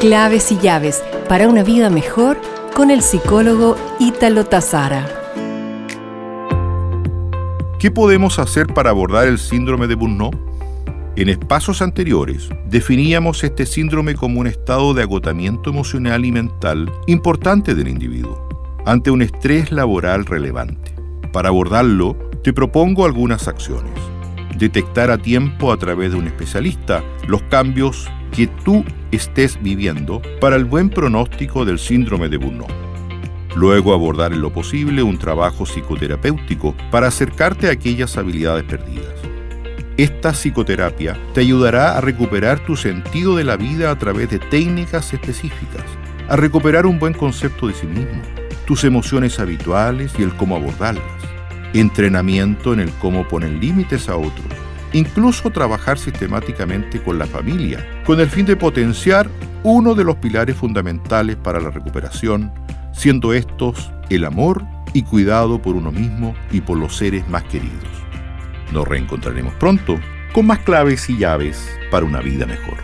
Claves y llaves para una vida mejor con el psicólogo Ítalo Tazara. ¿Qué podemos hacer para abordar el síndrome de Burnout? En espacios anteriores definíamos este síndrome como un estado de agotamiento emocional y mental importante del individuo ante un estrés laboral relevante. Para abordarlo, te propongo algunas acciones. Detectar a tiempo a través de un especialista los cambios que tú estés viviendo para el buen pronóstico del síndrome de Burnout. Luego abordar en lo posible un trabajo psicoterapéutico para acercarte a aquellas habilidades perdidas. Esta psicoterapia te ayudará a recuperar tu sentido de la vida a través de técnicas específicas, a recuperar un buen concepto de sí mismo, tus emociones habituales y el cómo abordarlas, entrenamiento en el cómo poner límites a otros, incluso trabajar sistemáticamente con la familia, con el fin de potenciar uno de los pilares fundamentales para la recuperación, siendo estos el amor y cuidado por uno mismo y por los seres más queridos. Nos reencontraremos pronto con más claves y llaves para una vida mejor.